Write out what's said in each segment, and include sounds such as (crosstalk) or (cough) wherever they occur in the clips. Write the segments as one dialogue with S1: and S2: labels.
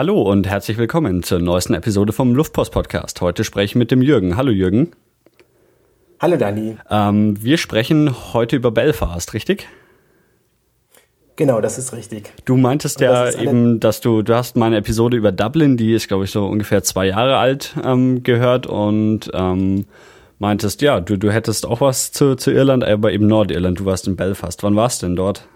S1: Hallo und herzlich willkommen zur neuesten Episode vom Luftpost Podcast. Heute spreche ich mit dem Jürgen. Hallo Jürgen.
S2: Hallo Dani.
S1: Ähm, wir sprechen heute über Belfast, richtig?
S2: Genau, das ist richtig.
S1: Du meintest ja eben, dass du, du hast meine Episode über Dublin, die ist, glaube ich, so ungefähr zwei Jahre alt, ähm, gehört und ähm, meintest, ja, du, du hättest auch was zu, zu Irland, aber eben Nordirland, du warst in Belfast. Wann warst du denn dort?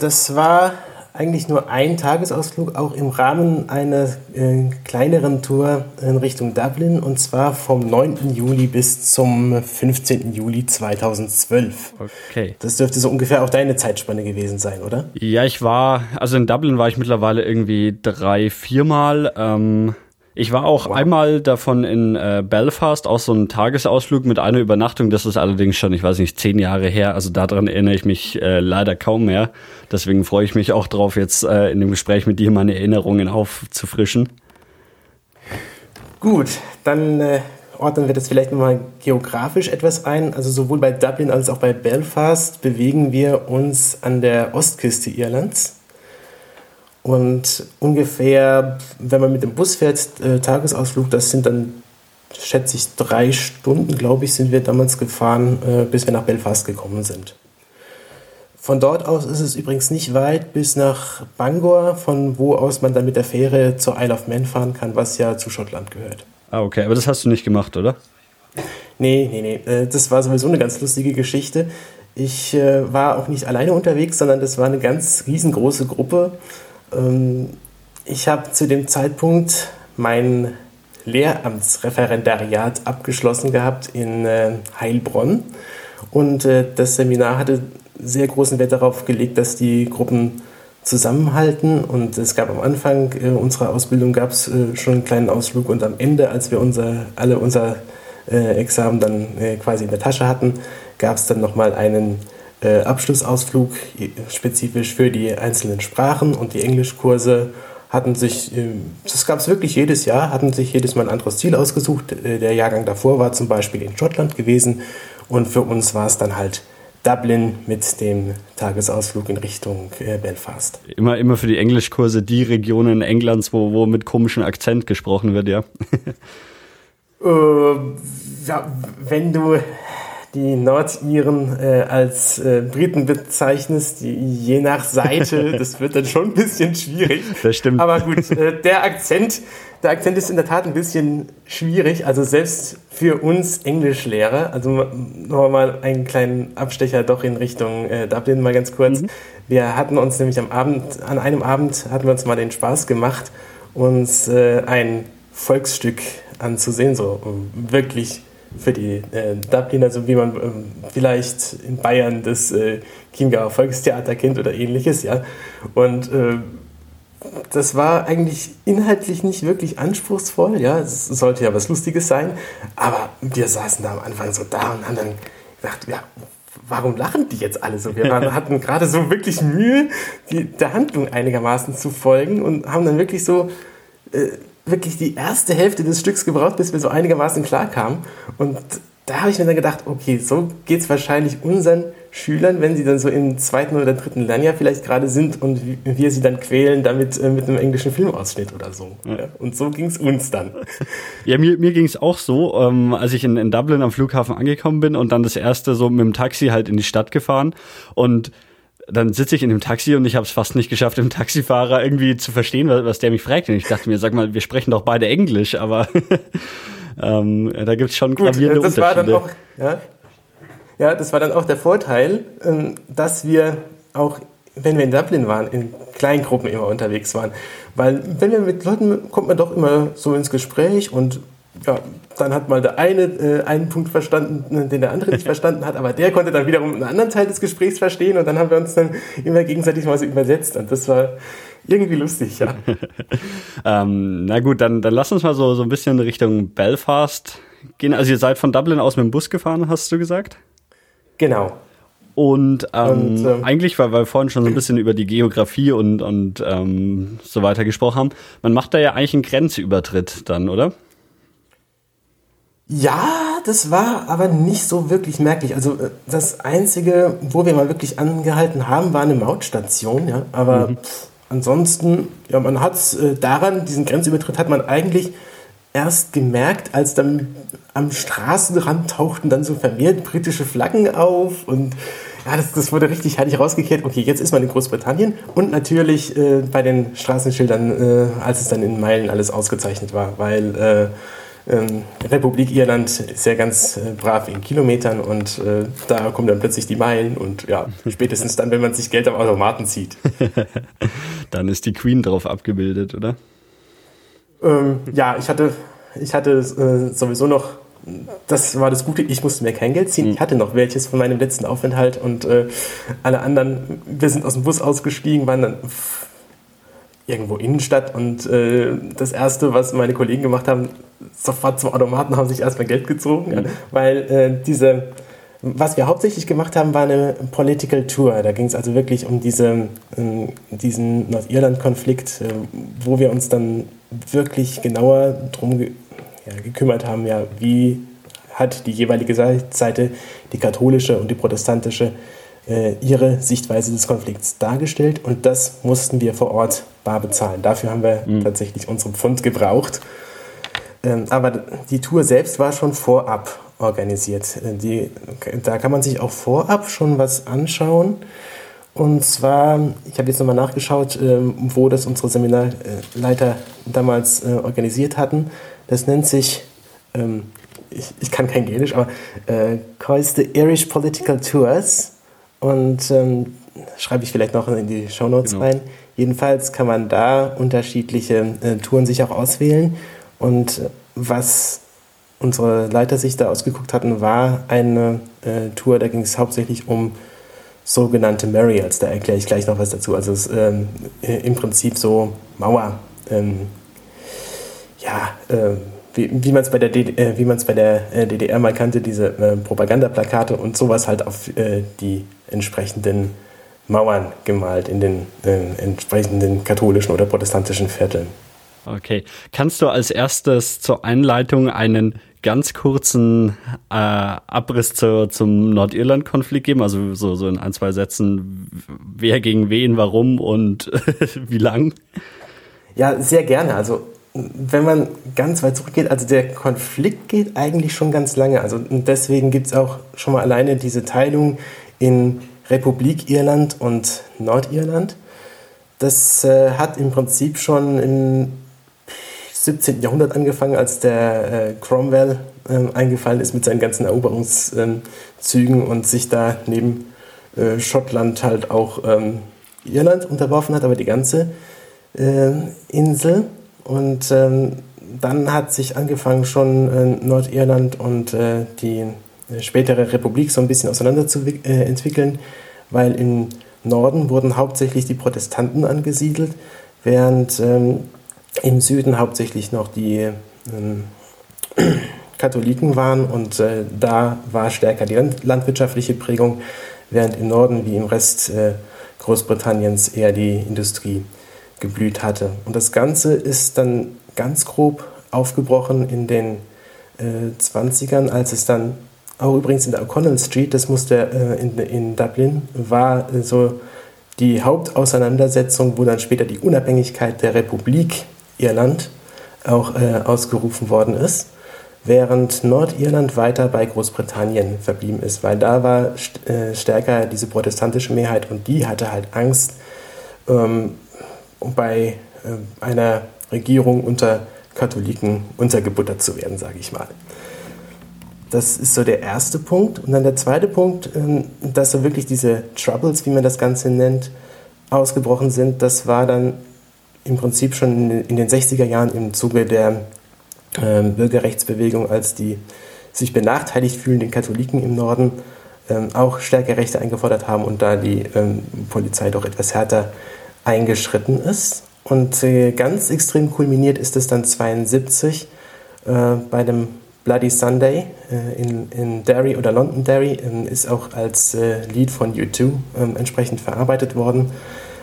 S2: Das war eigentlich nur ein Tagesausflug, auch im Rahmen einer äh, kleineren Tour in Richtung Dublin und zwar vom 9. Juli bis zum 15. Juli 2012. Okay. Das dürfte so ungefähr auch deine Zeitspanne gewesen sein, oder?
S1: Ja, ich war, also in Dublin war ich mittlerweile irgendwie drei, viermal. Ähm ich war auch wow. einmal davon in äh, Belfast, auch so ein Tagesausflug mit einer Übernachtung. Das ist allerdings schon, ich weiß nicht, zehn Jahre her. Also daran erinnere ich mich äh, leider kaum mehr. Deswegen freue ich mich auch drauf, jetzt äh, in dem Gespräch mit dir meine Erinnerungen aufzufrischen.
S2: Gut, dann äh, ordnen wir das vielleicht nochmal geografisch etwas ein. Also sowohl bei Dublin als auch bei Belfast bewegen wir uns an der Ostküste Irlands. Und ungefähr, wenn man mit dem Bus fährt, äh, Tagesausflug, das sind dann, schätze ich, drei Stunden, glaube ich, sind wir damals gefahren, äh, bis wir nach Belfast gekommen sind. Von dort aus ist es übrigens nicht weit bis nach Bangor, von wo aus man dann mit der Fähre zur Isle of Man fahren kann, was ja zu Schottland gehört.
S1: Ah, okay, aber das hast du nicht gemacht, oder?
S2: Nee, nee, nee. Äh, das war sowieso eine ganz lustige Geschichte. Ich äh, war auch nicht alleine unterwegs, sondern das war eine ganz riesengroße Gruppe. Ähm, ich habe zu dem Zeitpunkt mein Lehramtsreferendariat abgeschlossen gehabt in äh, Heilbronn. Und äh, das Seminar hatte sehr großen Wert darauf gelegt, dass die Gruppen zusammenhalten. Und es gab am Anfang äh, unserer Ausbildung gab es schon einen kleinen Ausflug. Und am Ende, als wir unser, alle unser Examen dann quasi in der Tasche hatten, gab es dann nochmal einen äh, Abschlussausflug spezifisch für die einzelnen Sprachen und die Englischkurse hatten sich, äh, das gab es wirklich jedes Jahr, hatten sich jedes Mal ein anderes Ziel ausgesucht. Äh, der Jahrgang davor war zum Beispiel in Schottland gewesen und für uns war es dann halt Dublin mit dem Tagesausflug in Richtung äh, Belfast.
S1: Immer, immer für die Englischkurse die Regionen Englands, wo, wo mit komischem Akzent gesprochen wird, ja. (laughs)
S2: äh, ja wenn du die Nordiren äh, als äh, Briten bezeichnest, die, je nach Seite, (laughs) das wird dann schon ein bisschen schwierig.
S1: Das stimmt.
S2: Aber gut, äh, der Akzent, der Akzent ist in der Tat ein bisschen schwierig. Also selbst für uns Englischlehrer, also nochmal einen kleinen Abstecher doch in Richtung äh, Dublin mal ganz kurz. Mhm. Wir hatten uns nämlich am Abend, an einem Abend hatten wir uns mal den Spaß gemacht, uns äh, ein Volksstück anzusehen, so wirklich für die äh, Dubliner, so wie man ähm, vielleicht in Bayern das äh, Chiemgauer Volkstheater kennt oder ähnliches, ja. Und äh, das war eigentlich inhaltlich nicht wirklich anspruchsvoll, ja. Es sollte ja was Lustiges sein, aber wir saßen da am Anfang so da und haben dann gedacht, ja, warum lachen die jetzt alle so? Wir waren, (laughs) hatten gerade so wirklich Mühe, die, der Handlung einigermaßen zu folgen und haben dann wirklich so äh, wirklich die erste Hälfte des Stücks gebraucht, bis wir so einigermaßen klar kamen. Und da habe ich mir dann gedacht, okay, so geht es wahrscheinlich unseren Schülern, wenn sie dann so im zweiten oder dritten Lernjahr vielleicht gerade sind und wir sie dann quälen damit äh, mit einem englischen Filmausschnitt oder so. Ja. Und so ging es uns dann.
S1: Ja, mir, mir ging es auch so, ähm, als ich in, in Dublin am Flughafen angekommen bin und dann das erste so mit dem Taxi halt in die Stadt gefahren und dann sitze ich in dem Taxi und ich habe es fast nicht geschafft, dem Taxifahrer irgendwie zu verstehen, was, was der mich fragt. Und ich dachte mir, sag mal, wir sprechen doch beide Englisch, aber (laughs) ähm, da gibt es schon gravierende
S2: Gut, das Unterschiede. War dann auch, ja, ja, das war dann auch der Vorteil, ähm, dass wir auch, wenn wir in Dublin waren, in Kleingruppen immer unterwegs waren. Weil wenn wir mit Leuten, kommt man doch immer so ins Gespräch und ja, dann hat mal der eine äh, einen Punkt verstanden, den der andere nicht (laughs) verstanden hat, aber der konnte dann wiederum einen anderen Teil des Gesprächs verstehen und dann haben wir uns dann immer gegenseitig mal so übersetzt und das war irgendwie lustig, ja. (laughs)
S1: ähm, na gut, dann, dann lass uns mal so, so ein bisschen Richtung Belfast gehen. Also ihr seid von Dublin aus mit dem Bus gefahren, hast du gesagt?
S2: Genau.
S1: Und, ähm, und ähm, eigentlich, weil wir vorhin schon so ein bisschen über die Geografie und, und ähm, so weiter gesprochen haben, man macht da ja eigentlich einen Grenzübertritt dann, oder?
S2: Ja, das war aber nicht so wirklich merklich. Also äh, das Einzige, wo wir mal wirklich angehalten haben, war eine Mautstation. Ja? Aber mhm. ansonsten, ja, man hat es äh, daran, diesen Grenzübertritt hat man eigentlich erst gemerkt, als dann am Straßenrand tauchten dann so vermehrt britische Flaggen auf und ja, das, das wurde richtig heilig rausgekehrt. Okay, jetzt ist man in Großbritannien und natürlich äh, bei den Straßenschildern, äh, als es dann in Meilen alles ausgezeichnet war, weil äh, ähm, Republik Irland ist ja ganz äh, brav in Kilometern und äh, da kommen dann plötzlich die Meilen und ja, spätestens dann, wenn man sich Geld am Automaten zieht. (laughs)
S1: dann ist die Queen drauf abgebildet, oder?
S2: Ähm, ja, ich hatte, ich hatte äh, sowieso noch, das war das Gute, ich musste mir kein Geld ziehen. Ich hatte noch welches von meinem letzten Aufenthalt und äh, alle anderen, wir sind aus dem Bus ausgestiegen, waren dann irgendwo Innenstadt und äh, das Erste, was meine Kollegen gemacht haben, sofort zum Automaten, haben sich erstmal Geld gezogen, mhm. weil äh, diese, was wir hauptsächlich gemacht haben, war eine Political Tour. Da ging es also wirklich um diese, äh, diesen Nordirland-Konflikt, äh, wo wir uns dann wirklich genauer drum ge ja, gekümmert haben, ja, wie hat die jeweilige Seite, die katholische und die protestantische, äh, ihre Sichtweise des Konflikts dargestellt und das mussten wir vor Ort bar bezahlen. Dafür haben wir mhm. tatsächlich unseren Pfund gebraucht. Ähm, aber die Tour selbst war schon vorab organisiert. Äh, die, da kann man sich auch vorab schon was anschauen. Und zwar, ich habe jetzt nochmal nachgeschaut, ähm, wo das unsere Seminarleiter damals äh, organisiert hatten. Das nennt sich, ähm, ich, ich kann kein Gälisch, aber äh, calls the Irish Political Tours. Und ähm, schreibe ich vielleicht noch in die Show Notes genau. rein. Jedenfalls kann man da unterschiedliche äh, Touren sich auch auswählen. Und äh, was unsere Leiter sich da ausgeguckt hatten, war eine äh, Tour, da ging es hauptsächlich um sogenannte Marials. Da erkläre ich gleich noch was dazu. Also es, ähm, im Prinzip so Mauer, ähm, ja, äh, wie, wie man es bei der, äh, man's bei der äh, DDR mal kannte, diese äh, Propagandaplakate und sowas halt auf äh, die entsprechenden Mauern gemalt in den entsprechenden katholischen oder protestantischen Vierteln.
S1: Okay. Kannst du als erstes zur Einleitung einen ganz kurzen äh, Abriss zu, zum Nordirland-Konflikt geben? Also so, so in ein, zwei Sätzen, wer gegen wen, warum und (laughs) wie lang?
S2: Ja, sehr gerne. Also wenn man ganz weit zurückgeht, also der Konflikt geht eigentlich schon ganz lange. Also deswegen gibt es auch schon mal alleine diese Teilung in Republik Irland und Nordirland. Das äh, hat im Prinzip schon im 17. Jahrhundert angefangen, als der äh, Cromwell äh, eingefallen ist mit seinen ganzen Eroberungszügen und sich da neben äh, Schottland halt auch ähm, Irland unterworfen hat, aber die ganze äh, Insel. Und ähm, dann hat sich angefangen schon äh, Nordirland und die spätere Republik so ein bisschen auseinanderzuentwickeln, weil im Norden wurden hauptsächlich die Protestanten angesiedelt, während ähm, im Süden hauptsächlich noch die ähm, (clears throat) Katholiken waren und äh, da war stärker die land landwirtschaftliche Prägung, während im Norden wie im Rest äh, Großbritanniens eher die Industrie geblüht hatte. Und das Ganze ist dann ganz grob aufgebrochen in den äh, 20ern, als es dann auch übrigens in der O'Connell Street, das musste äh, in, in Dublin, war äh, so die Hauptauseinandersetzung, wo dann später die Unabhängigkeit der Republik Irland auch äh, ausgerufen worden ist, während Nordirland weiter bei Großbritannien verblieben ist, weil da war st äh, stärker diese protestantische Mehrheit und die hatte halt Angst, ähm, bei äh, einer Regierung unter Katholiken untergebuttert zu werden, sage ich mal. Das ist so der erste Punkt. Und dann der zweite Punkt, ähm, dass so wirklich diese Troubles, wie man das Ganze nennt, ausgebrochen sind. Das war dann im Prinzip schon in den 60er Jahren im Zuge der ähm, Bürgerrechtsbewegung, als die sich benachteiligt fühlenden Katholiken im Norden ähm, auch stärker Rechte eingefordert haben und da die Polizei doch etwas härter eingeschritten ist. Und äh, ganz extrem kulminiert ist es dann 1972 äh, bei dem Bloody Sunday äh, in, in Derry oder Londonderry, äh, ist auch als äh, Lied von U2 äh, entsprechend verarbeitet worden.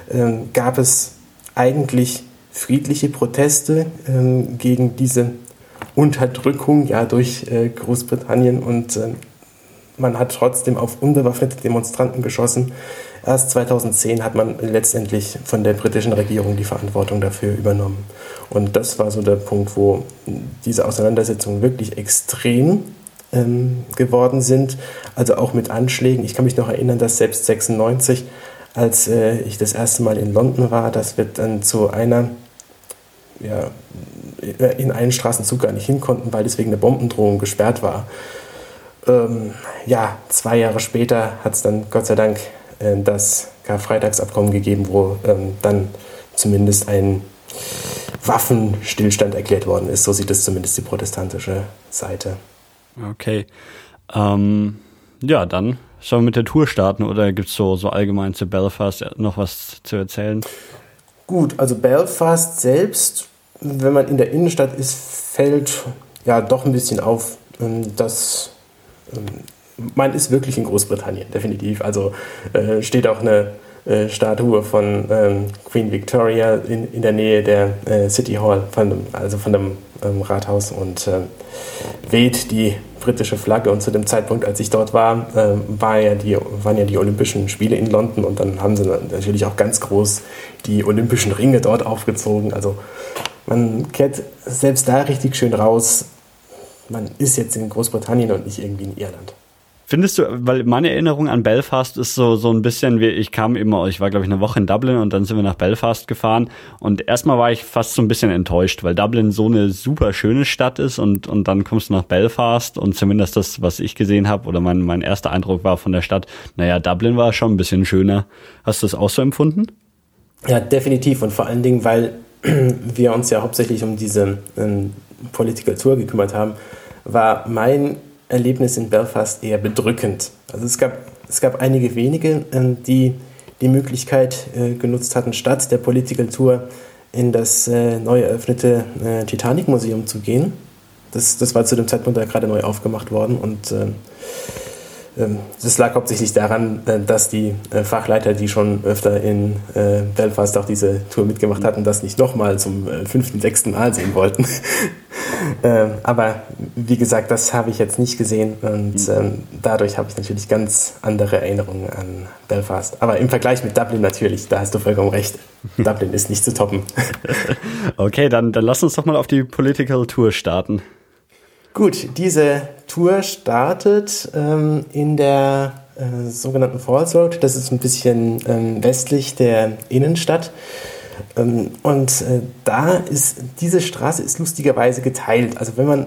S2: Ähm, gab es eigentlich friedliche Proteste ähm, gegen diese Unterdrückung ja, durch äh, Großbritannien und man hat trotzdem auf unbewaffnete Demonstranten geschossen Erst 2010 hat man letztendlich von der britischen Regierung die Verantwortung dafür übernommen. Und das war so der Punkt, wo diese Auseinandersetzungen wirklich extrem ähm, geworden sind. Also auch mit Anschlägen. Ich kann mich noch erinnern, dass selbst 96, als äh, ich das erste Mal in London war, das wird dann zu einer ja, in einen Straßenzug gar nicht hin konnten, weil deswegen eine Bombendrohung gesperrt war. Ähm, ja, zwei Jahre später hat es dann Gott sei Dank das Karfreitagsabkommen gegeben, wo ähm, dann zumindest ein Waffenstillstand erklärt worden ist. So sieht es zumindest die protestantische Seite.
S1: Okay. Ähm, ja, dann sollen wir mit der Tour starten oder gibt es so, so allgemein zu Belfast noch was zu erzählen?
S2: Gut, also Belfast selbst, wenn man in der Innenstadt ist, fällt ja doch ein bisschen auf, ähm, dass ähm, man ist wirklich in Großbritannien, definitiv. Also äh, steht auch eine äh, Statue von ähm, Queen Victoria in, in der Nähe der äh, City Hall, von dem, also von dem ähm, Rathaus und ähm, weht die britische Flagge. Und zu dem Zeitpunkt, als ich dort war, ähm, war ja die, waren ja die Olympischen Spiele in London und dann haben sie natürlich auch ganz groß die Olympischen Ringe dort aufgezogen. Also man kehrt selbst da richtig schön raus. Man ist jetzt in Großbritannien und nicht irgendwie in Irland.
S1: Findest du, weil meine Erinnerung an Belfast ist so, so ein bisschen wie, ich kam immer, ich war glaube ich eine Woche in Dublin und dann sind wir nach Belfast gefahren und erstmal war ich fast so ein bisschen enttäuscht, weil Dublin so eine super schöne Stadt ist und, und dann kommst du nach Belfast und zumindest das, was ich gesehen habe oder mein, mein erster Eindruck war von der Stadt, naja, Dublin war schon ein bisschen schöner. Hast du das auch so empfunden?
S2: Ja, definitiv und vor allen Dingen, weil (clears throat) wir uns ja hauptsächlich um diese ähm, Political Tour gekümmert haben, war mein Erlebnis in Belfast eher bedrückend. Also es gab, es gab einige wenige, ähm, die die Möglichkeit äh, genutzt hatten, statt der Political Tour in das äh, neu eröffnete äh, Titanic Museum zu gehen. Das, das war zu dem Zeitpunkt da gerade neu aufgemacht worden und ähm, ähm, das lag hauptsächlich daran, dass die Fachleiter, die schon öfter in Belfast auch diese Tour mitgemacht hatten, das nicht nochmal zum fünften, sechsten Mal sehen wollten. (laughs) (laughs) Ähm, aber wie gesagt, das habe ich jetzt nicht gesehen und mhm. ähm, dadurch habe ich natürlich ganz andere Erinnerungen an Belfast. Aber im Vergleich mit Dublin natürlich, da hast du vollkommen recht. (laughs) Dublin ist nicht zu toppen. (laughs)
S1: okay, dann, dann lass uns doch mal auf die Political Tour starten.
S2: Gut, diese Tour startet ähm, in der äh, sogenannten Falls Road. Das ist ein bisschen ähm, westlich der Innenstadt. Ähm, und äh, da ist, diese Straße ist lustigerweise geteilt. Also wenn man,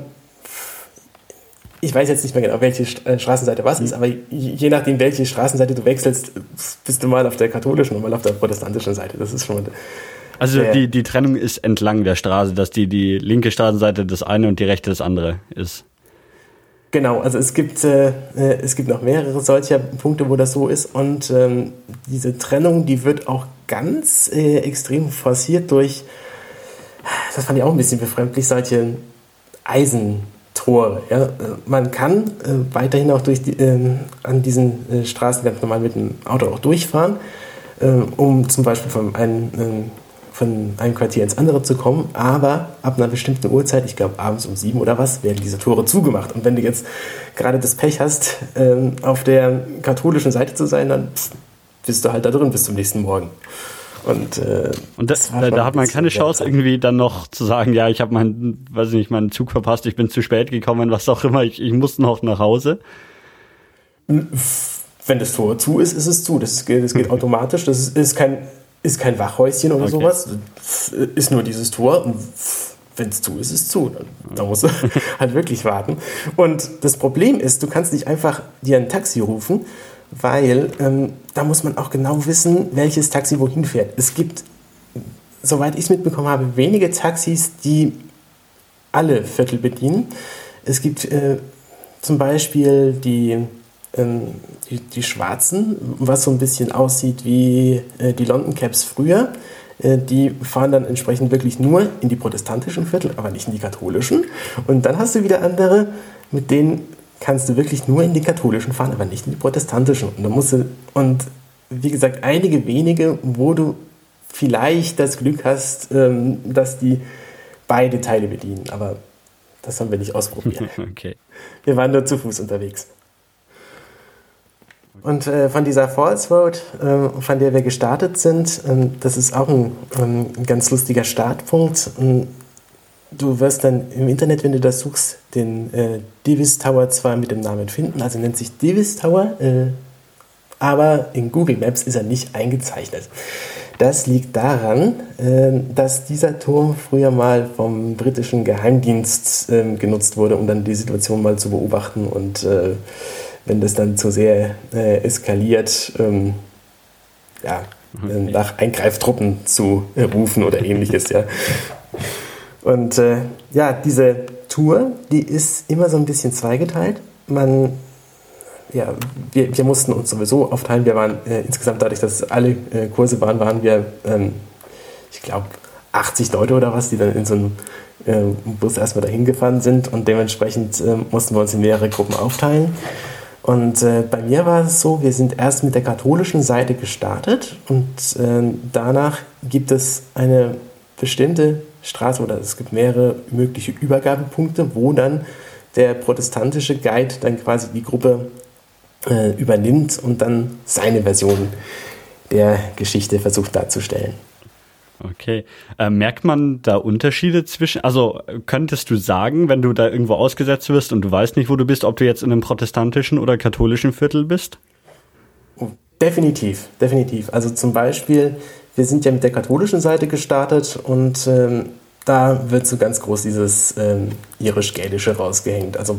S2: ich weiß jetzt nicht mehr genau, welche äh, Straßenseite was ist, mhm. aber je nachdem, welche Straßenseite du wechselst, bist du mal auf der katholischen und mal auf der protestantischen Seite. Das ist schon mal
S1: also die, die Trennung ist entlang der Straße, dass die, die linke Straßenseite das eine und die rechte das andere ist.
S2: Genau, also es gibt, äh, äh, es gibt noch mehrere solcher Punkte, wo das so ist. Und ähm, diese Trennung, die wird auch ganz äh, extrem forciert durch, das fand ich auch ein bisschen befremdlich, solche Eisentore. Ja? Äh, man kann äh, weiterhin auch durch die, ähm, an diesen äh, Straßen ganz normal mit dem Auto auch durchfahren, um zum Beispiel von einem ähm, von einem Quartier ins andere zu kommen, aber ab einer bestimmten Uhrzeit, ich glaube abends um sieben oder was, werden diese Tore zugemacht. Und wenn du jetzt gerade das Pech hast, ähm, auf der katholischen Seite zu sein, dann bist du halt da drin bis zum nächsten Morgen.
S1: Und, äh, und das, da, da hat man keine Chance, irgendwie dann noch zu sagen, ja, ich habe meinen, weiß ich nicht, meinen Zug verpasst, ich bin zu spät gekommen, was auch immer, ich, ich muss noch nach Hause.
S2: Wenn das Tor zu ist, ist es zu. Das geht, das geht (laughs) automatisch. Das ist, ist kein ist kein Wachhäuschen oder okay. sowas. Ist nur dieses Tor und wenn es zu ist, ist es zu. Da musst du (laughs) halt wirklich warten. Und das Problem ist, du kannst nicht einfach dir ein Taxi rufen, weil ähm, da muss man auch genau wissen, welches Taxi wohin fährt. Es gibt, soweit ich es mitbekommen habe, wenige Taxis, die alle Viertel bedienen. Es gibt äh, zum Beispiel die ähm, die, die, Schwarzen, was so ein bisschen aussieht wie äh, die London Caps früher. Äh, die fahren dann entsprechend wirklich nur in die protestantischen Viertel, aber nicht in die katholischen. Und dann hast du wieder andere, mit denen kannst du wirklich nur in die katholischen fahren, aber nicht in die protestantischen. Und, dann musst du, und wie gesagt, einige wenige, wo du vielleicht das Glück hast, ähm, dass die beide Teile bedienen. Aber das haben wir nicht ausprobiert. (laughs) Okay. Wir waren nur zu Fuß unterwegs. Und äh, von dieser False Road, äh, von der wir gestartet sind, äh, das ist auch ein, ähm, ein, ganz lustiger Startpunkt. Ähm, du wirst dann im Internet, wenn du das suchst, den äh, Davis Tower zwar mit dem Namen finden, also nennt sich Davis Tower, äh, aber in Google Maps ist er nicht eingezeichnet. Das liegt daran, äh, dass dieser Turm früher mal vom britischen Geheimdienst ähm, genutzt wurde, um dann die Situation mal zu beobachten und wenn das dann zu sehr äh, eskaliert, ähm, ja. Äh, nach Eingreiftruppen zu äh, rufen oder ähnliches, ja. (laughs) Und äh, ja, diese Tour, die ist immer so ein bisschen zweigeteilt. Man, ja, wir, wir mussten uns sowieso aufteilen. Wir waren äh, insgesamt dadurch, dass alle äh, Kurse waren, waren wir, ähm, ich glaube, 80 Leute oder was, die dann in so einem Bus erstmal dahin gefahren sind und dementsprechend mussten wir uns in mehrere Gruppen aufteilen. Und äh, bei mir war es so, wir sind erst mit der katholischen Seite gestartet und äh, danach gibt es eine bestimmte Straße oder es gibt mehrere mögliche Übergabepunkte, wo dann der protestantische Guide dann quasi die Gruppe äh, übernimmt und dann seine Version der Geschichte versucht darzustellen.
S1: Okay. Äh, merkt man da Unterschiede zwischen, also könntest du sagen, wenn du da irgendwo ausgesetzt wirst und du weißt nicht, wo du bist, ob du jetzt in einem protestantischen oder katholischen Viertel bist?
S2: Oh, definitiv, definitiv. Also zum Beispiel, wir sind ja mit der katholischen Seite gestartet und ähm, da wird so ganz groß dieses ähm, irisch-gälische rausgehängt. Also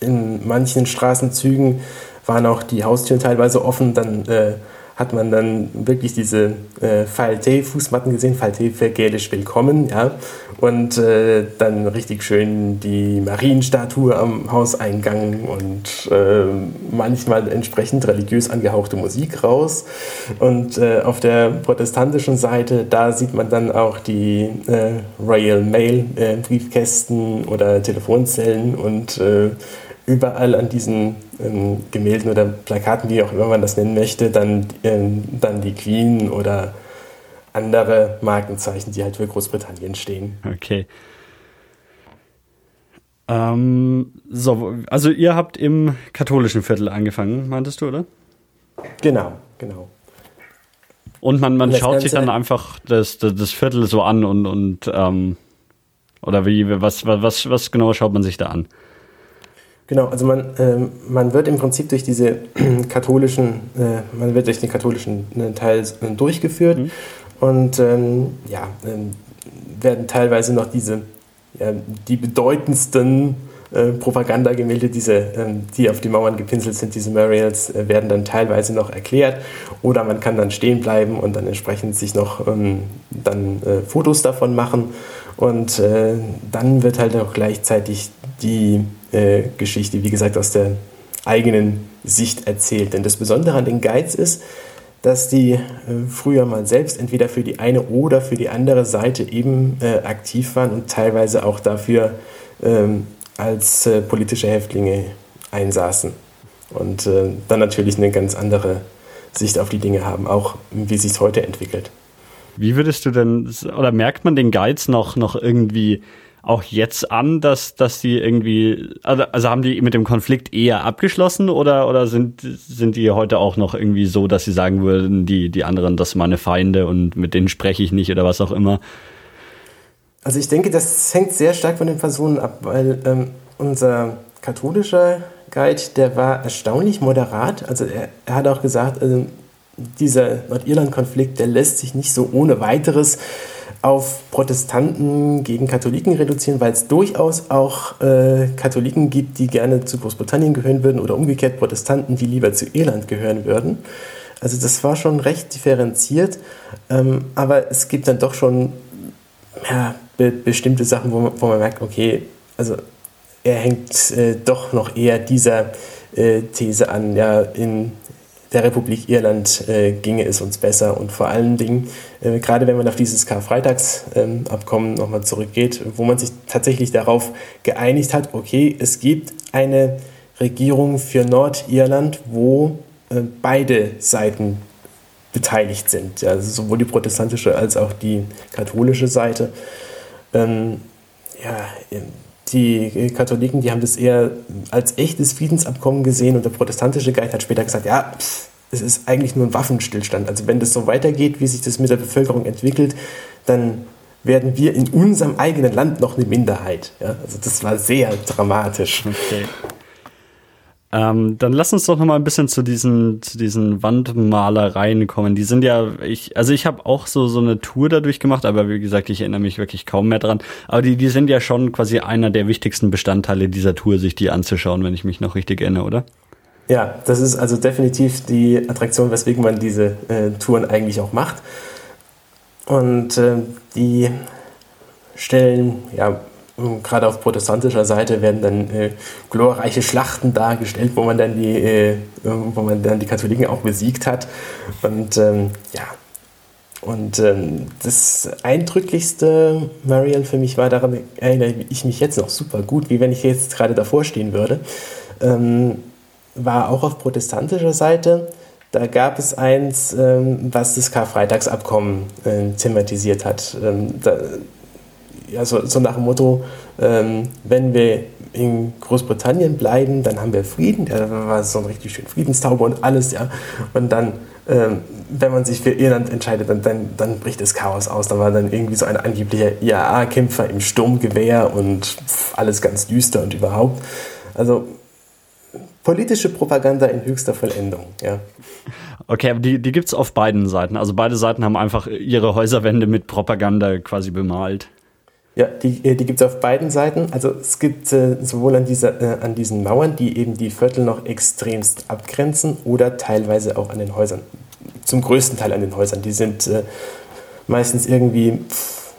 S2: in manchen Straßenzügen waren auch die Haustüren teilweise offen, dann äh, hat man dann wirklich diese äh, Falte-Fußmatten gesehen, Falte für gälisch willkommen, ja. Und äh, dann richtig schön die Marienstatue am Hauseingang und äh, manchmal entsprechend religiös angehauchte Musik raus. Und äh, auf der protestantischen Seite, da sieht man dann auch die äh, Royal Mail äh, Briefkästen oder Telefonzellen und überall an diesen ähm, Gemälden oder Plakaten, wie auch immer man das nennen möchte, dann, ähm, dann die Queen oder andere Markenzeichen, die halt für Großbritannien stehen.
S1: Okay. Ähm, so, also ihr habt im katholischen Viertel angefangen, meintest du, oder?
S2: Genau, genau.
S1: Und man, man schaut sich dann einfach das, das, das, Viertel so an und, und ähm, oder wie, was, was, was genau schaut man sich da an?
S2: Genau, also man, ähm, man wird im Prinzip durch diese (clears throat) katholischen, äh, man wird durch den katholischen äh, Teil äh, durchgeführt. Mhm. und ähm, ja, ähm, werden teilweise noch diese, ja, die bedeutendsten äh, Propagandagemälde, diese, ähm, die auf die Mauern gepinselt sind, diese Murials, äh, werden dann teilweise noch erklärt. Oder man kann dann stehen bleiben und dann entsprechend sich noch ähm, dann äh, Fotos davon machen und dann wird halt auch gleichzeitig die äh, Geschichte, wie gesagt, aus der eigenen Sicht erzählt. Denn das Besondere an den Guides ist, dass die äh, früher mal selbst entweder für die eine oder für die andere Seite eben äh, aktiv waren und teilweise auch dafür ähm, als äh, politische Häftlinge einsaßen. Und äh, dann natürlich eine ganz andere Sicht auf die Dinge haben, auch wie sich es heute entwickelt.
S1: Wie würdest du denn, oder merkt man den Guides noch, noch irgendwie auch jetzt an, dass, dass die irgendwie, also, also haben die mit dem Konflikt eher abgeschlossen oder, oder sind, sind die heute auch noch irgendwie so, dass sie sagen würden, die, die anderen, das sind meine Feinde und mit denen spreche ich nicht oder was auch immer?
S2: Also ich denke, das hängt sehr stark von den Personen ab, weil ähm, unser katholischer Guide, der war erstaunlich moderat. Also er, er hat auch gesagt, also dieser Nordirland-Konflikt, der lässt sich nicht so ohne weiteres auf Protestanten gegen Katholiken reduzieren, weil es durchaus auch äh, Katholiken gibt, die gerne zu Großbritannien gehören würden oder umgekehrt Protestanten, die lieber zu Irland gehören würden. Also das war schon recht differenziert, ähm, aber es gibt dann doch schon ja, be bestimmte Sachen, wo man, wo man, merkt, okay, also er hängt äh, doch noch eher dieser äh, These an, ja, in der Republik Irland äh, ginge es uns besser. Und vor allen Dingen, äh, gerade wenn man auf dieses Karfreitagsabkommen ähm, nochmal zurückgeht, wo man sich tatsächlich darauf geeinigt hat, okay, es gibt eine Regierung für Nordirland, wo äh, beide Seiten beteiligt sind, ja, also sowohl die protestantische als auch die katholische Seite. Ähm, ja, die Katholiken, die haben das eher als echtes Friedensabkommen gesehen und der protestantische Guide hat später gesagt, ja, es ist eigentlich nur ein Waffenstillstand. Also wenn das so weitergeht, wie sich das mit der Bevölkerung entwickelt, dann werden wir in unserem eigenen Land noch eine Minderheit. Ja, also das war sehr dramatisch. Okay.
S1: Ähm, dann lass uns doch noch mal ein bisschen zu diesen, zu diesen Wandmalereien kommen. Die sind ja, ich, also ich habe auch so, so eine Tour dadurch gemacht, aber wie gesagt, ich erinnere mich wirklich kaum mehr dran. Aber die, die sind ja schon quasi einer der wichtigsten Bestandteile dieser Tour, sich die anzuschauen, wenn ich mich noch richtig erinnere, oder?
S2: Ja, das ist also definitiv die Attraktion, weswegen man diese äh, Touren eigentlich auch macht. Und äh, die stellen ja gerade auf protestantischer Seite werden dann äh, glorreiche Schlachten dargestellt, wo man dann die, äh, wo man dann die Katholiken auch besiegt hat. Und ähm, ja, und ähm, das eindrücklichste, Mariel, für mich war, daran erinnere ich mich jetzt noch super gut, wie wenn ich jetzt gerade davor stehen würde, ähm, war auch auf protestantischer Seite. Da gab es eins, ähm, was das Karfreitagsabkommen äh, thematisiert hat. Ähm, da, ja, so, so nach dem Motto, ähm, wenn wir in Großbritannien bleiben, dann haben wir Frieden. Da war so ein richtig schön Friedenstaube und alles, ja. Und dann, ähm, wenn man sich für Irland entscheidet, dann, dann, dann bricht das Chaos aus. Da war dann irgendwie so ein angeblicher IAA-Kämpfer im Sturmgewehr und pff, alles ganz düster und überhaupt. Also politische Propaganda in höchster Vollendung, ja.
S1: Okay, aber die, die gibt es auf beiden Seiten. Also beide Seiten haben einfach ihre Häuserwände mit Propaganda quasi bemalt.
S2: Ja, die, äh, die gibt es auf beiden Seiten. Also es gibt äh, sowohl an, dieser, äh, an diesen Mauern, die eben die Viertel noch extremst abgrenzen, oder teilweise auch an den Häusern. Zum größten Teil an den Häusern. Die sind äh, meistens irgendwie pff,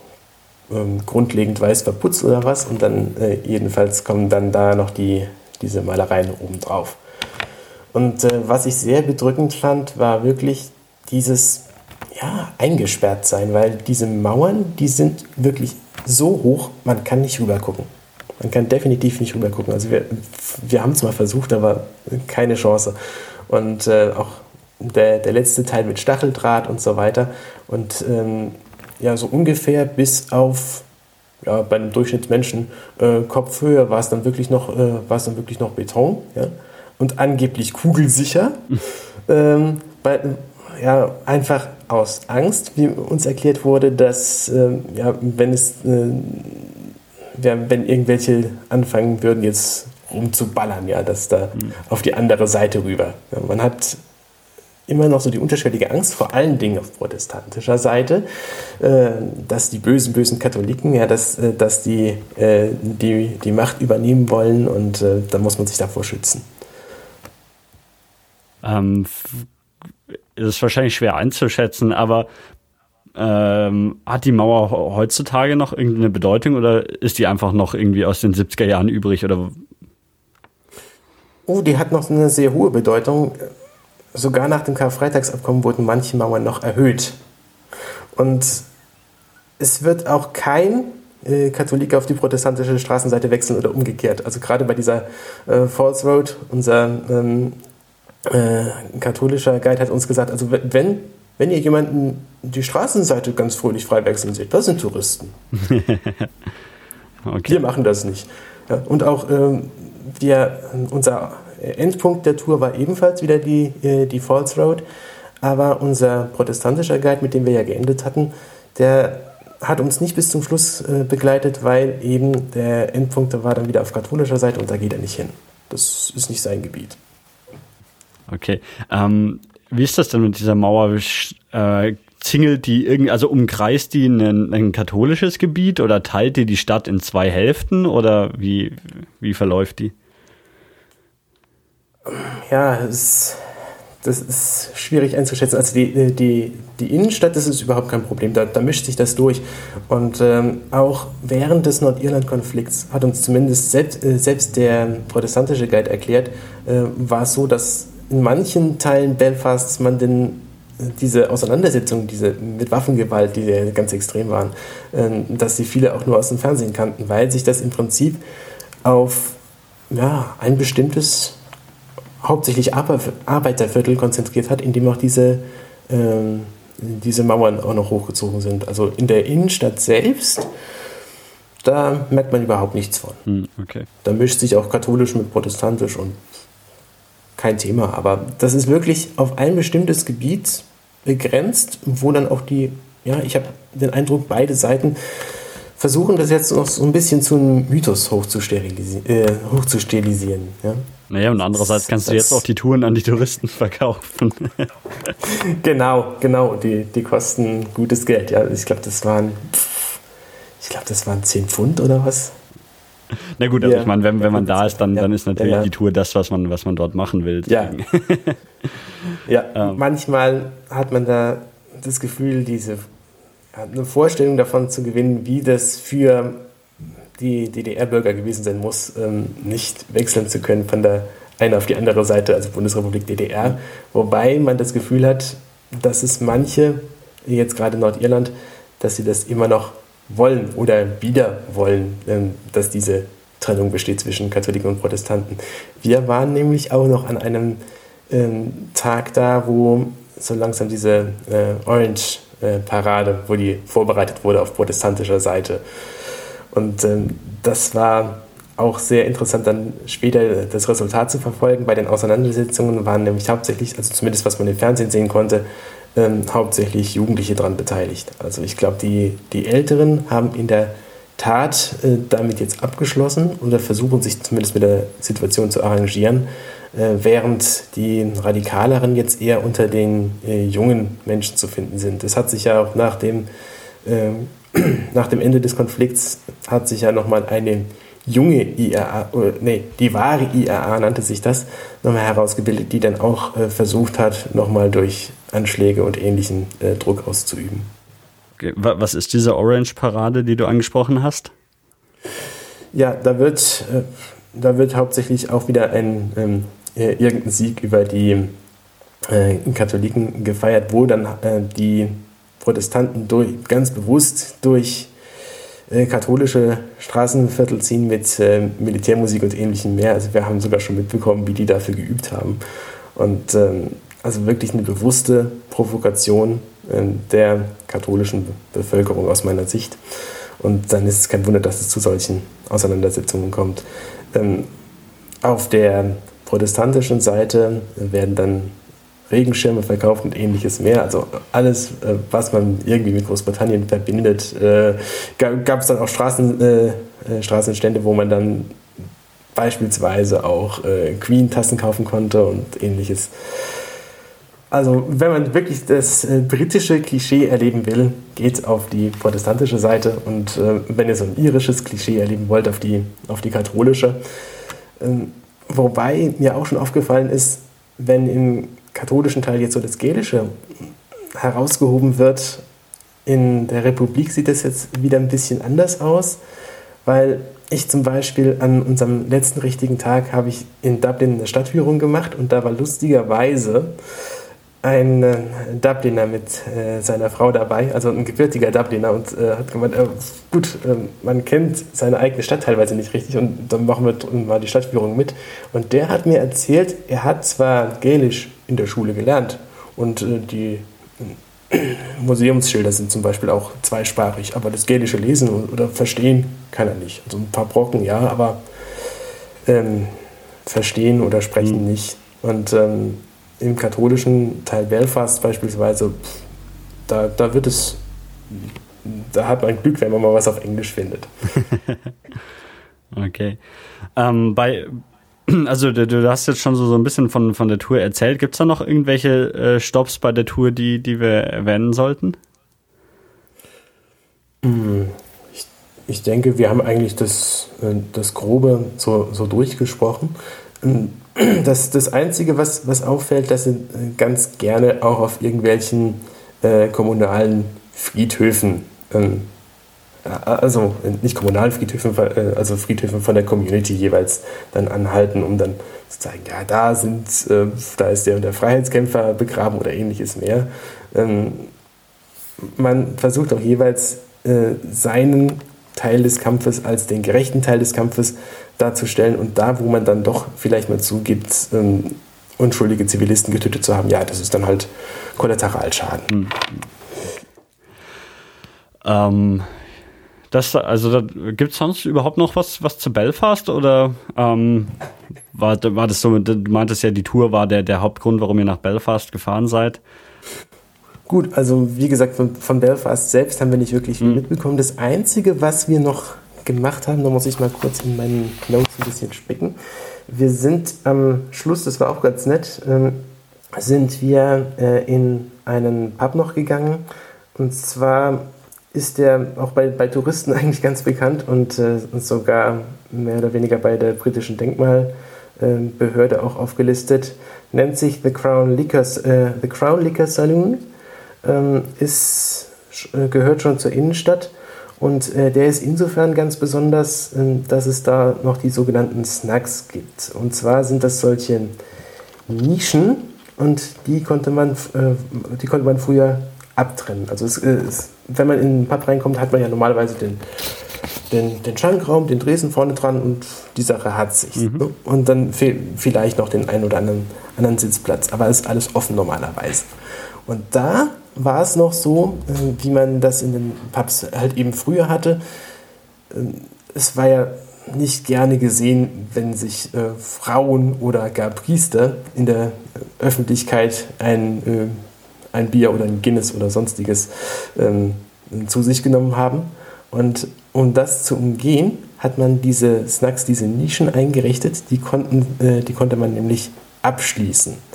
S2: ähm, grundlegend weiß verputzt oder was. Und dann äh, jedenfalls kommen dann da noch die, diese Malereien oben drauf. Und äh, was ich sehr bedrückend fand, war wirklich dieses ja, eingesperrt sein, weil diese Mauern, die sind wirklich so hoch, man kann nicht rüber gucken. Man kann definitiv nicht rüber gucken. Also wir, wir haben es mal versucht, aber keine Chance. Und äh, auch der, der letzte Teil mit Stacheldraht und so weiter. Und ähm, ja, so ungefähr bis auf ja, bei einem Durchschnittsmenschen äh, Kopfhöhe war es dann wirklich noch, äh, war es dann wirklich noch Beton, ja? Und angeblich kugelsicher. (laughs) ähm, bei, ja, einfach aus Angst, wie uns erklärt wurde, dass äh, ja, wenn es äh, ja, wenn irgendwelche anfangen würden jetzt rumzuballern, ja, dass da mhm. auf die andere Seite rüber. Ja, man hat immer noch so die unterschwellige Angst, vor allen Dingen auf protestantischer Seite, äh, dass die bösen, bösen Katholiken, ja, dass, äh, dass die, äh, die die Macht übernehmen wollen und äh, da muss man sich davor schützen.
S1: Ähm, ist wahrscheinlich schwer einzuschätzen, aber ähm, hat die Mauer heutzutage noch irgendeine Bedeutung oder ist die einfach noch irgendwie aus den 70er Jahren übrig oder?
S2: Oh, die hat noch eine sehr hohe Bedeutung. Sogar nach dem Karfreitagsabkommen wurden manche Mauern noch erhöht. Und es wird auch kein äh, Katholik auf die protestantische Straßenseite wechseln oder umgekehrt. Also gerade bei dieser äh, Falls Road, unser ähm, äh, ein katholischer Guide hat uns gesagt, also wenn, wenn ihr jemanden die Straßenseite ganz fröhlich frei wechseln seht, das sind Touristen. (laughs) okay. Wir machen das nicht. Ja, und auch ähm, wir, unser Endpunkt der Tour war ebenfalls wieder die, äh, die Falls Road, aber unser protestantischer Guide, mit dem wir ja geendet hatten, der hat uns nicht bis zum Schluss äh, begleitet, weil eben der Endpunkt war dann wieder auf katholischer Seite und da geht er nicht hin. Das ist nicht sein Gebiet.
S1: Okay. Ähm, wie ist das denn mit dieser Mauer? Äh, zingelt die irgendwie, also umkreist die ein, ein, katholisches Gebiet oder teilt die die Stadt in zwei Hälften oder wie, wie verläuft die?
S2: Ja, es, das ist schwierig einzuschätzen. Also die, die, die Innenstadt, das ist überhaupt kein Problem, da, da mischt sich das durch. Und ähm, auch während des Nordirland-Konflikts hat uns zumindest selbst, äh, selbst der protestantische Guide erklärt, äh, war es so, dass in manchen Teilen Belfasts man denn diese Auseinandersetzungen, diese mit Waffengewalt, die ja ganz extrem waren, ähm, dass sie viele auch nur aus dem Fernsehen kannten, weil sich das im Prinzip auf ja, ein bestimmtes, hauptsächlich Arbeiterviertel konzentriert hat, in dem auch diese, ähm, diese Mauern auch noch hochgezogen sind. Also in der Innenstadt selbst, da merkt man überhaupt nichts von.
S1: Hm, okay.
S2: Da mischt sich auch katholisch mit protestantisch und kein Thema. Aber das ist wirklich auf ein bestimmtes Gebiet begrenzt, wo dann auch die, ja, ich habe den Eindruck, beide Seiten versuchen das jetzt noch so ein bisschen zu einem Mythos hochzustilisieren. Äh, hochzustilisieren ja?
S1: Naja, und andererseits kannst du jetzt auch die Touren an die Touristen verkaufen. (laughs)
S2: genau, genau. Die, die kosten gutes Geld. Ja, ich glaube, das waren, ich glaube, das waren 10 Pfund oder was.
S1: Na gut, ja. ich meine, wenn, wenn man da ist, dann, ja. dann ist natürlich ja, die Tour das, was man, was man dort machen will.
S2: Ja, (laughs) ja. Ähm. manchmal hat man da das Gefühl, diese eine Vorstellung davon zu gewinnen, wie das für die DDR-Bürger gewesen sein muss, ähm, nicht wechseln zu können von der einen auf die andere Seite, also Bundesrepublik DDR. Wobei man das Gefühl hat, dass es manche, jetzt gerade Nordirland, dass sie das immer noch wollen oder wieder wollen, ähm, dass diese Trennung besteht zwischen Katholiken und Protestanten. Wir waren nämlich auch noch an einem ähm, Tag da, wo so langsam diese äh, Orange-Parade, wo die vorbereitet wurde auf protestantischer Seite. Und ähm, das war auch sehr interessant, dann später das Resultat zu verfolgen. Bei den Auseinandersetzungen waren nämlich hauptsächlich, also zumindest was man im Fernsehen sehen konnte, ähm, hauptsächlich Jugendliche daran beteiligt. Also ich glaube, die, die Älteren haben in der Tat äh, damit jetzt abgeschlossen oder versuchen sich zumindest mit der Situation zu arrangieren, äh, während die Radikaleren jetzt eher unter den äh, jungen Menschen zu finden sind. Das hat sich ja auch nach dem, ähm, (clears throat) nach dem Ende des Konflikts hat sich ja nochmal eine junge IRA, nee, die wahre IRA nannte sich das, nochmal herausgebildet, die dann auch äh, versucht hat, nochmal durch Anschläge und ähnlichen äh, Druck auszuüben.
S1: Was ist diese Orange-Parade, die du angesprochen hast?
S2: Ja, da wird, äh, da wird hauptsächlich auch wieder ein ähm, äh, irgendein Sieg über die äh, Katholiken gefeiert, wo dann äh, die Protestanten durch, ganz bewusst durch äh, katholische Straßenviertel ziehen mit Militärmusik und ähnlichem mehr. Also wir haben sogar schon mitbekommen, wie die dafür geübt haben. Und ähm, also wirklich eine bewusste Provokation äh, der katholischen Bevölkerung aus meiner Sicht. Und dann ist es kein Wunder, dass es zu solchen Auseinandersetzungen kommt. Ähm, auf der protestantischen Seite werden dann Regenschirme verkauft und ähnliches mehr. Also alles, äh, was man irgendwie mit Großbritannien verbindet. Äh, Gab es dann auch Straßen, Straßenstände, wo man dann beispielsweise auch Queen-Tassen kaufen konnte und ähnliches. Also wenn man wirklich das britische Klischee erleben will, geht auf die protestantische Seite und wenn ihr so ein irisches Klischee erleben wollt, auf die, auf die katholische. Ähm, wobei mir auch schon aufgefallen ist, wenn im katholischen Teil jetzt so das Gälische herausgehoben wird, in der Republik sieht das jetzt wieder ein bisschen anders aus, weil ich zum Beispiel an unserem letzten richtigen Tag habe ich in Dublin eine Stadtführung gemacht und da war lustigerweise ein äh, Dubliner mit äh, seiner Frau dabei, also ein gebürtiger Dubliner und äh, hat gemeint, äh, gut, äh, man kennt seine eigene Stadt teilweise nicht richtig und dann machen wir mal die Stadtführung mit. Und der hat mir erzählt, er hat zwar Gälisch in der Schule gelernt und äh, die Museumsschilder sind zum Beispiel auch zweisprachig, aber das gälische Lesen oder Verstehen kann er nicht. Also ein paar Brocken ja, aber ähm, verstehen oder sprechen mhm. nicht. Und ähm, im katholischen Teil Belfast beispielsweise, da, da wird es, da hat man Glück, wenn man mal was auf Englisch findet. (laughs)
S1: okay. Ähm, bei, (clears throat) also du, du, hast jetzt schon so, so ein bisschen von, von der Tour erzählt. Gibt es da noch irgendwelche äh, Stops bei der Tour, die, die wir erwähnen sollten?
S2: Hm, ich, ich denke, wir haben eigentlich das, äh, das Grobe so, so durchgesprochen. Das, das Einzige, was, was auffällt, dass sie äh, ganz gerne auch auf irgendwelchen äh, kommunalen Friedhöfen, ähm, also nicht kommunalen Friedhöfen, äh, also Friedhöfen von der Community jeweils dann anhalten, um dann zu zeigen, ja, da sind, äh, da ist der und der Freiheitskämpfer begraben oder ähnliches mehr. Ähm, man versucht auch jeweils äh, seinen Teil des Kampfes als den gerechten Teil des Kampfes darzustellen und da, wo man dann doch vielleicht mal zugibt, ähm, unschuldige Zivilisten getötet zu haben, ja, das ist dann halt Kollateralschaden. Hm.
S1: Ähm, Das, also gibt es sonst überhaupt noch was, was zu Belfast oder ähm, war, war das so, du meintest ja, die Tour war der, der Hauptgrund, warum ihr nach Belfast gefahren seid?
S2: Gut, also wie gesagt, von, von Belfast selbst haben wir nicht wirklich viel mhm. mitbekommen. Das Einzige, was wir noch gemacht haben, da muss ich mal kurz in meinen Notes ein bisschen spicken. Wir sind am Schluss, das war auch ganz nett, ähm, sind wir äh, in einen Pub noch gegangen. Und zwar ist der auch bei, bei Touristen (laughs) eigentlich ganz bekannt und, äh, sogar mehr oder weniger bei der britischen Denkmalbehörde äh, auch aufgelistet. Nennt sich The Crown Liquor, äh, The Crown Liquor Saloon, ähm, ist, äh, gehört schon zur Innenstadt und äh, der ist insofern ganz besonders, äh, dass es da noch die sogenannten Snacks gibt. Und zwar sind das solche Nischen und die konnte man, äh, die konnte man früher abtrennen. Also es, es, wenn man in den Pub reinkommt, hat man ja normalerweise den, den, den Schankraum, den Dresen vorne dran und die Sache hat sich. Mhm. Und dann vielleicht noch den einen oder anderen, anderen Sitzplatz. Aber es ist alles offen normalerweise. Und da war es noch so, äh, wie man das in den Pubs halt eben früher hatte. Ähm, es war ja nicht gerne gesehen, wenn sich äh, Frauen oder gar Priester in der Öffentlichkeit ein, äh, ein Bier oder ein Guinness oder sonstiges ähm, zu sich genommen haben. Und um das zu umgehen, hat man diese Snacks, diese Nischen eingerichtet, die, konnten, äh, die konnte man nämlich abschließen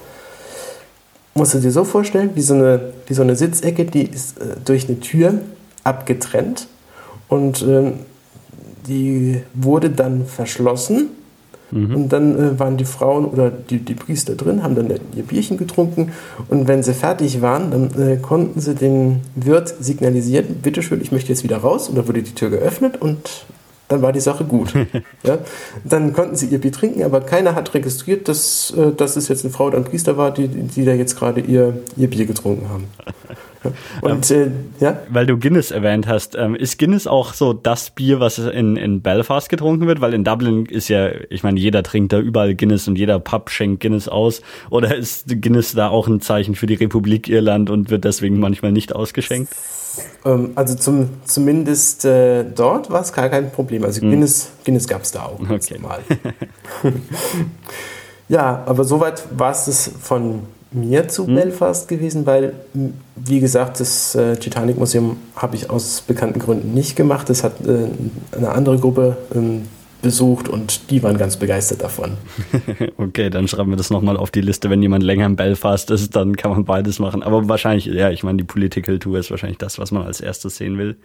S2: musst du dir so vorstellen, wie so eine, wie so eine Sitzecke, die ist äh, durch eine Tür abgetrennt und ähm, die wurde dann verschlossen. Mhm. Und dann äh, waren die Frauen oder die, die Priester drin, haben dann ihr Bierchen getrunken. Und wenn sie fertig waren, dann äh, konnten sie dem Wirt signalisieren, bitteschön, ich möchte jetzt wieder raus. Und dann wurde die Tür geöffnet und dann war die Sache gut. (laughs) ja? Dann konnten sie ihr Bier trinken, aber keiner hat registriert, dass, äh, dass es jetzt eine Frau oder ein Priester war, die, die da jetzt gerade ihr, ihr Bier getrunken haben. (laughs)
S1: Und, ähm, äh, ja? Weil du Guinness erwähnt hast, ähm, ist Guinness auch so das Bier, was in, in Belfast getrunken wird? Weil in Dublin ist ja, ich meine, jeder trinkt da überall Guinness und jeder Pub schenkt Guinness aus. Oder ist Guinness da auch ein Zeichen für die Republik Irland und wird deswegen manchmal nicht ausgeschenkt?
S2: Ähm, also zum, zumindest äh, dort war es gar kein Problem. Also hm. Guinness, hm. Guinness gab es da auch. Okay. Mal. (laughs) ja, aber soweit war es von mir zu hm. Belfast gewesen, weil, wie gesagt, das äh, Titanic Museum habe ich aus bekannten Gründen nicht gemacht. Das hat äh, eine andere Gruppe ähm, besucht und die waren ganz begeistert davon. (laughs)
S1: okay, dann schreiben wir das nochmal auf die Liste. Wenn jemand länger in Belfast ist, dann kann man beides machen. Aber wahrscheinlich, ja, ich meine, die Political Tour ist wahrscheinlich das, was man als erstes sehen will.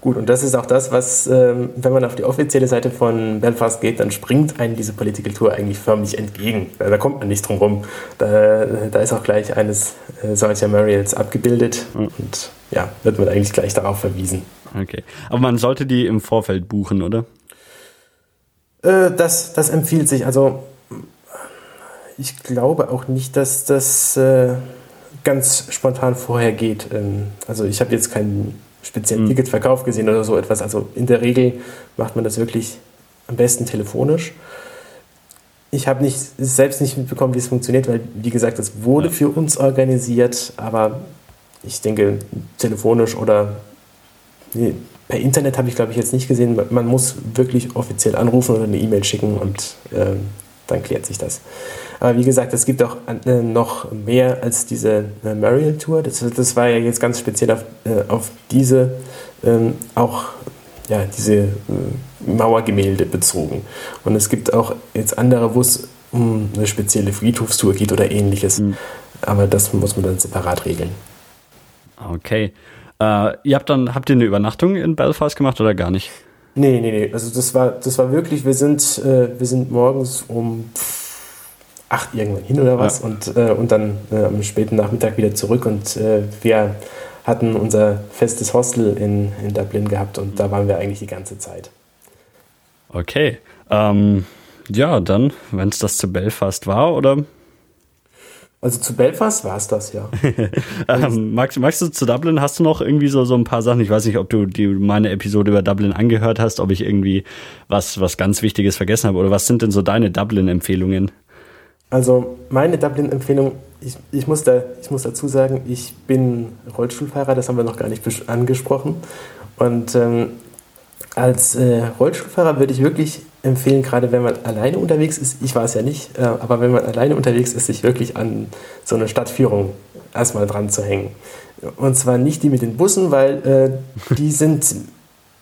S2: Gut, und das ist auch das, was, ähm, wenn man auf die offizielle Seite von Belfast geht, dann springt einem diese Political Tour eigentlich förmlich entgegen. Da kommt man nicht drum rum. Da, da ist auch gleich eines äh, solcher Muriels abgebildet mhm. und ja, wird man eigentlich gleich darauf verwiesen.
S1: Okay, aber man sollte die im Vorfeld buchen, oder?
S2: Äh, das, das empfiehlt sich. Also ich glaube auch nicht, dass das äh, ganz spontan vorher geht. Ähm, also ich habe jetzt keinen speziellen mhm. Ticketverkauf gesehen oder so etwas. Also in der Regel macht man das wirklich am besten telefonisch. Ich habe nicht, selbst nicht mitbekommen, wie es funktioniert, weil, wie gesagt, es wurde ja. für uns organisiert, aber ich denke, telefonisch oder nee, per Internet habe ich, glaube ich, jetzt nicht gesehen. Man muss wirklich offiziell anrufen oder eine E-Mail schicken und äh, dann klärt sich das. Aber wie gesagt, es gibt auch äh, noch mehr als diese äh, Mariel Tour. Das, das, war ja jetzt ganz speziell auf, äh, auf diese ähm, auch ja, diese äh, Mauergemälde bezogen. Und es gibt auch jetzt andere, wo es um eine spezielle Friedhofstour geht oder ähnliches. Mhm. Aber das muss man dann separat regeln.
S1: Okay. Äh, ihr habt dann, habt ihr eine Übernachtung in Belfast gemacht oder gar nicht?
S2: Nee, nee, nee. Also das war, das war wirklich, wir sind, äh, wir sind morgens um acht irgendwann hin oder was ja. und, äh, und dann äh, am späten Nachmittag wieder zurück und äh, wir hatten unser festes Hostel in, in Dublin gehabt und da waren wir eigentlich die ganze Zeit.
S1: Okay. Ähm, ja, dann, wenn es das zu Belfast war, oder
S2: also zu Belfast war es das, ja. (laughs)
S1: ähm, magst, magst du zu Dublin, hast du noch irgendwie so, so ein paar Sachen? Ich weiß nicht, ob du die, meine Episode über Dublin angehört hast, ob ich irgendwie was, was ganz Wichtiges vergessen habe. Oder was sind denn so deine Dublin-Empfehlungen?
S2: Also meine Dublin-Empfehlung, ich, ich, muss da, ich muss dazu sagen, ich bin Rollstuhlfahrer, das haben wir noch gar nicht angesprochen. Und ähm, als äh, Rollstuhlfahrer würde ich wirklich empfehlen, gerade wenn man alleine unterwegs ist, ich war es ja nicht, äh, aber wenn man alleine unterwegs ist, sich wirklich an so eine Stadtführung erstmal dran zu hängen. Und zwar nicht die mit den Bussen, weil äh, die (laughs) sind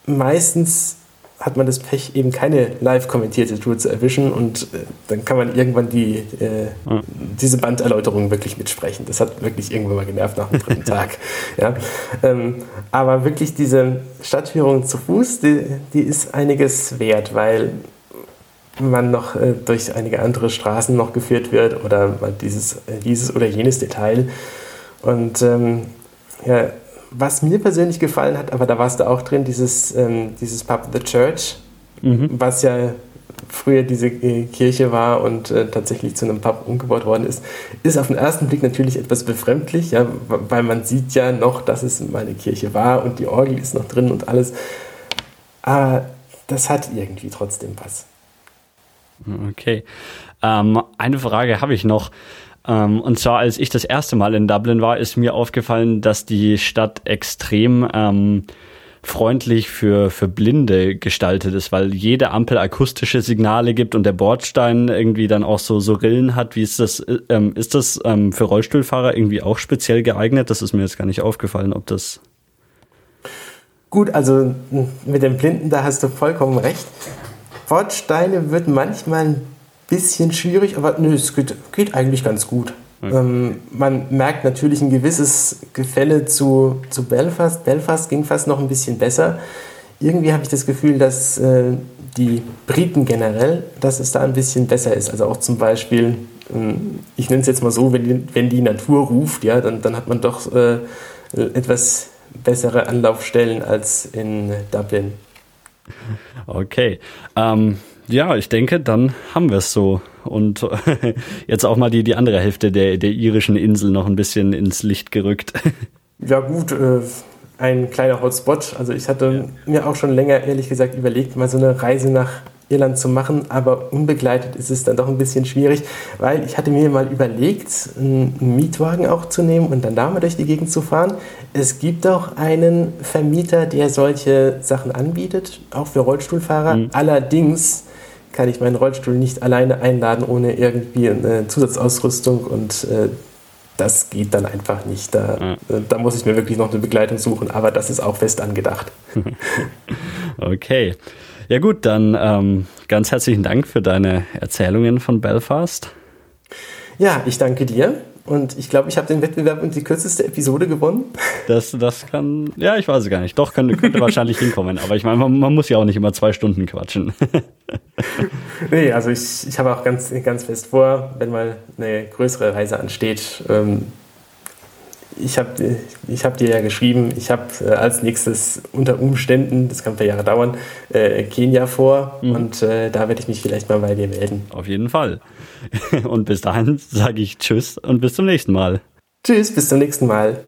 S2: meistens hat man das Pech, eben keine live kommentierte Tour zu erwischen und äh, dann kann man irgendwann die, äh, diese Banderläuterung wirklich mitsprechen. Das hat wirklich irgendwann mal genervt nach dem dritten (laughs) Tag. Ja? Ähm, aber wirklich diese Stadtführung zu Fuß, die, die ist einiges wert, weil man noch äh, durch einige andere Straßen noch geführt wird oder dieses, äh, dieses oder jenes Detail. Und ähm, ja, was mir persönlich gefallen hat, aber da warst du auch drin, dieses, ähm, dieses Pub The Church, mhm. was ja früher diese äh, Kirche war und äh, tatsächlich zu einem Pub umgebaut worden ist, ist auf den ersten Blick natürlich etwas befremdlich, ja, weil man sieht ja noch, dass es mal eine Kirche war und die Orgel ist noch drin und alles. Aber das hat irgendwie trotzdem was.
S1: Okay. Ähm, eine Frage habe ich noch. Ähm, und zwar, als ich das erste Mal in Dublin war, ist mir aufgefallen, dass die Stadt extrem ähm, freundlich für, für Blinde gestaltet ist, weil jede Ampel akustische Signale gibt und der Bordstein irgendwie dann auch so, so Rillen hat. Wie ist das? Ähm, ist das ähm, für Rollstuhlfahrer irgendwie auch speziell geeignet? Das ist mir jetzt gar nicht aufgefallen, ob das.
S2: Gut, also mit dem Blinden, da hast du vollkommen recht. Bordsteine wird manchmal ein bisschen schwierig, aber nö, es geht, geht eigentlich ganz gut. Okay. Ähm, man merkt natürlich ein gewisses Gefälle zu, zu Belfast. Belfast ging fast noch ein bisschen besser. Irgendwie habe ich das Gefühl, dass äh, die Briten generell, dass es da ein bisschen besser ist. Also auch zum Beispiel, ähm, ich nenne es jetzt mal so, wenn die, wenn die Natur ruft, ja, dann, dann hat man doch äh, etwas bessere Anlaufstellen als in Dublin.
S1: Okay. Ähm, ja, ich denke, dann haben wir es so. Und (laughs) jetzt auch mal die, die andere Hälfte der, der irischen Insel noch ein bisschen ins Licht gerückt. (laughs)
S2: Ja, gut, äh, ein kleiner Hotspot. Also, ich hatte ja. mir auch schon länger, ehrlich gesagt, überlegt, mal so eine Reise nach Irland zu machen, aber unbegleitet ist es dann doch ein bisschen schwierig, weil ich hatte mir mal überlegt, einen Mietwagen auch zu nehmen und dann da mal durch die Gegend zu fahren. Es gibt auch einen Vermieter, der solche Sachen anbietet, auch für Rollstuhlfahrer. Mhm. Allerdings kann ich meinen Rollstuhl nicht alleine einladen ohne irgendwie eine Zusatzausrüstung und äh, das geht dann einfach nicht. Da, ja. äh, da muss ich mir wirklich noch eine Begleitung suchen, aber das ist auch fest angedacht. (laughs)
S1: okay. Ja gut, dann ähm, ganz herzlichen Dank für deine Erzählungen von Belfast.
S2: Ja, ich danke dir. Und ich glaube, ich habe den Wettbewerb und die kürzeste Episode gewonnen. (laughs)
S1: Das, das kann, ja, ich weiß es gar nicht. Doch, könnte, könnte wahrscheinlich (laughs) hinkommen. Aber ich meine, man, man, muss ja auch nicht immer zwei Stunden quatschen. (laughs)
S2: nee, also ich, ich habe auch ganz, ganz fest vor, wenn mal eine größere Reise ansteht, ähm, ich habe ich hab dir ja geschrieben, ich habe äh, als nächstes unter Umständen, das kann ein paar Jahre dauern, äh, Kenia vor mhm. und äh, da werde ich mich vielleicht mal bei dir melden.
S1: Auf jeden Fall. (laughs) Und bis dahin sage ich Tschüss und bis zum nächsten Mal.
S2: Tschüss, bis zum nächsten Mal.